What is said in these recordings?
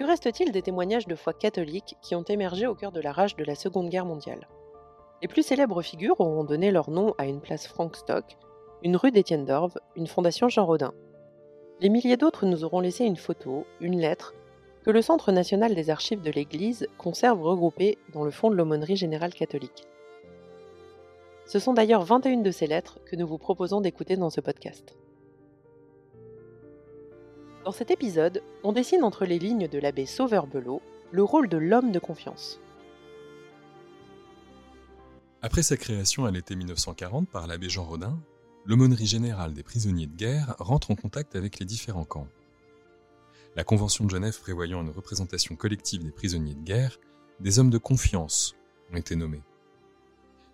Que reste-t-il des témoignages de foi catholique qui ont émergé au cœur de la rage de la Seconde Guerre mondiale? Les plus célèbres figures auront donné leur nom à une place Frank Stock, une rue d'Étienne d'Orve, une fondation Jean Rodin. Les milliers d'autres nous auront laissé une photo, une lettre, que le Centre national des archives de l'Église conserve regroupées dans le fond de l'aumônerie générale catholique. Ce sont d'ailleurs 21 de ces lettres que nous vous proposons d'écouter dans ce podcast. Dans cet épisode, on dessine entre les lignes de l'abbé Sauveur-Belot le rôle de l'homme de confiance. Après sa création à l'été 1940 par l'abbé Jean Rodin, l'aumônerie générale des prisonniers de guerre rentre en contact avec les différents camps. La Convention de Genève prévoyant une représentation collective des prisonniers de guerre, des hommes de confiance ont été nommés.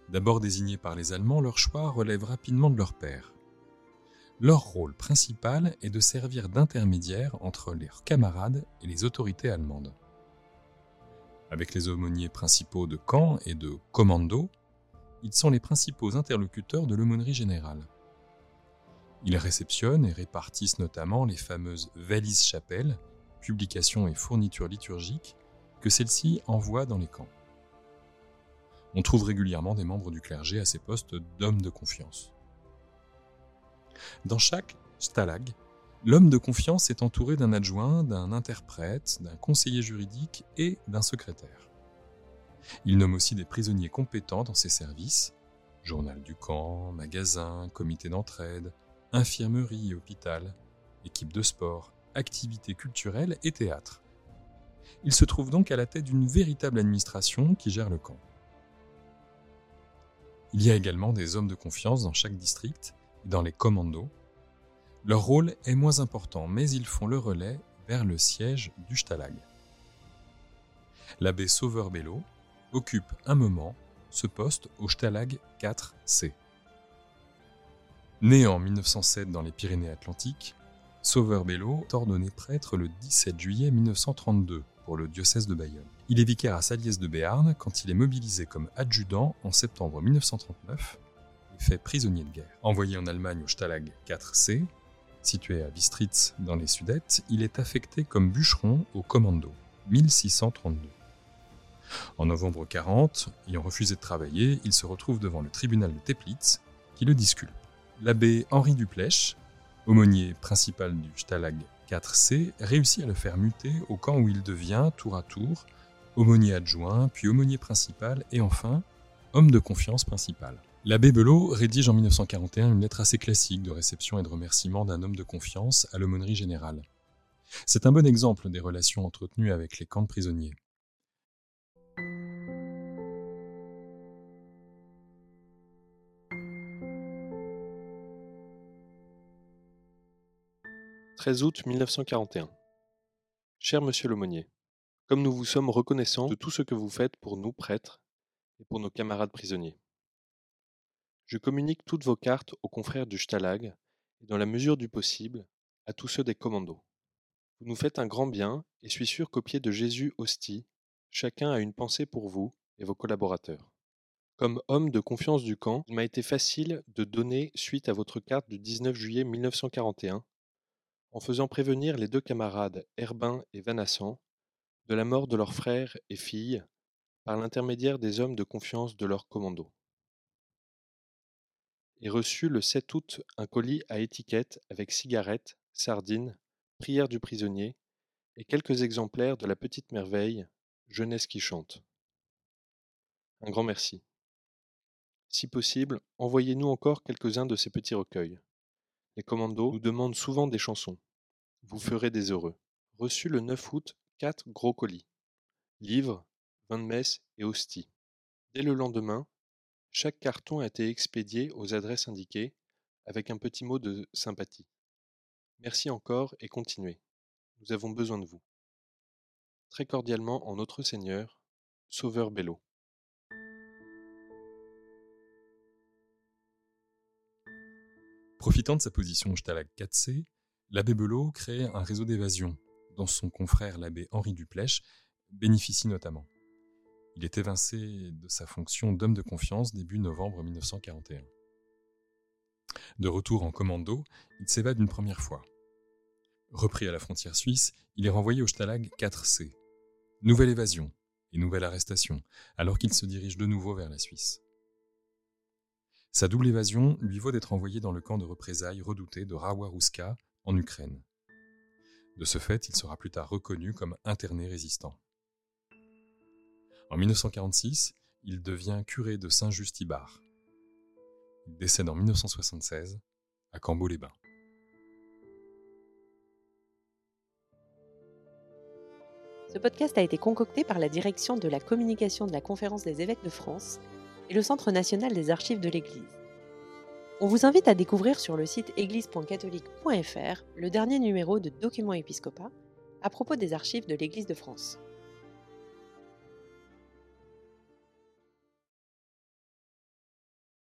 D'abord désignés par les Allemands, leur choix relève rapidement de leur père. Leur rôle principal est de servir d'intermédiaire entre leurs camarades et les autorités allemandes. Avec les aumôniers principaux de camp et de commando, ils sont les principaux interlocuteurs de l'aumônerie générale. Ils réceptionnent et répartissent notamment les fameuses valises chapelles, publications et fournitures liturgiques que celles-ci envoient dans les camps. On trouve régulièrement des membres du clergé à ces postes d'hommes de confiance. Dans chaque stalag, l'homme de confiance est entouré d'un adjoint, d'un interprète, d'un conseiller juridique et d'un secrétaire. Il nomme aussi des prisonniers compétents dans ses services, journal du camp, magasin, comité d'entraide, infirmerie et hôpital, équipe de sport, activités culturelles et théâtre. Il se trouve donc à la tête d'une véritable administration qui gère le camp. Il y a également des hommes de confiance dans chaque district dans les commandos. Leur rôle est moins important, mais ils font le relais vers le siège du Stalag. L'abbé Sauveur-Bello occupe un moment ce poste au Stalag 4C. Né en 1907 dans les Pyrénées-Atlantiques, Sauveur-Bello est ordonné prêtre le 17 juillet 1932 pour le diocèse de Bayonne. Il est vicaire à Saliès de Béarn quand il est mobilisé comme adjudant en septembre 1939 fait prisonnier de guerre. Envoyé en Allemagne au Stalag 4C, situé à Bistritz dans les Sudètes, il est affecté comme bûcheron au commando, 1632. En novembre 40, ayant refusé de travailler, il se retrouve devant le tribunal de Teplitz, qui le disculpe. L'abbé Henri Duplèche, aumônier principal du Stalag 4C, réussit à le faire muter au camp où il devient, tour à tour, aumônier adjoint, puis aumônier principal et enfin homme de confiance principal. L'abbé Belot rédige en 1941 une lettre assez classique de réception et de remerciement d'un homme de confiance à l'aumônerie générale. C'est un bon exemple des relations entretenues avec les camps de prisonniers. « 13 août 1941. Cher monsieur l'aumônier, comme nous vous sommes reconnaissants de tout ce que vous faites pour nous prêtres et pour nos camarades prisonniers. Je communique toutes vos cartes aux confrères du Stalag et dans la mesure du possible à tous ceux des commandos. Vous nous faites un grand bien et suis sûr qu'au pied de Jésus hostie, chacun a une pensée pour vous et vos collaborateurs. Comme homme de confiance du camp, il m'a été facile de donner suite à votre carte du 19 juillet 1941 en faisant prévenir les deux camarades Herbin et Vanassan de la mort de leurs frères et filles par l'intermédiaire des hommes de confiance de leur commando et reçut le 7 août un colis à étiquette avec cigarettes, sardines, prières du prisonnier et quelques exemplaires de la petite merveille, Jeunesse qui chante. Un grand merci. Si possible, envoyez-nous encore quelques-uns de ces petits recueils. Les commandos nous demandent souvent des chansons. Vous ferez des heureux. Reçu le 9 août quatre gros colis. Livres, vin de messe et hosties. Dès le lendemain, chaque carton a été expédié aux adresses indiquées, avec un petit mot de sympathie. Merci encore et continuez. Nous avons besoin de vous. Très cordialement en Notre Seigneur, Sauveur Bello. Profitant de sa position au Stalag 4C, l'abbé Belot crée un réseau d'évasion, dont son confrère l'abbé Henri Duplèche bénéficie notamment. Il est évincé de sa fonction d'homme de confiance début novembre 1941. De retour en commando, il s'évade une première fois. Repris à la frontière suisse, il est renvoyé au Stalag 4C. Nouvelle évasion et nouvelle arrestation, alors qu'il se dirige de nouveau vers la Suisse. Sa double évasion lui vaut d'être envoyé dans le camp de représailles redouté de Rawaruska, en Ukraine. De ce fait, il sera plus tard reconnu comme interné résistant. En 1946, il devient curé de Saint-Just-Ibar. Il décède en 1976 à Cambo-les-Bains. Ce podcast a été concocté par la direction de la communication de la Conférence des évêques de France et le Centre national des archives de l'Église. On vous invite à découvrir sur le site église.catholique.fr le dernier numéro de Documents Épiscopat à propos des archives de l'Église de France.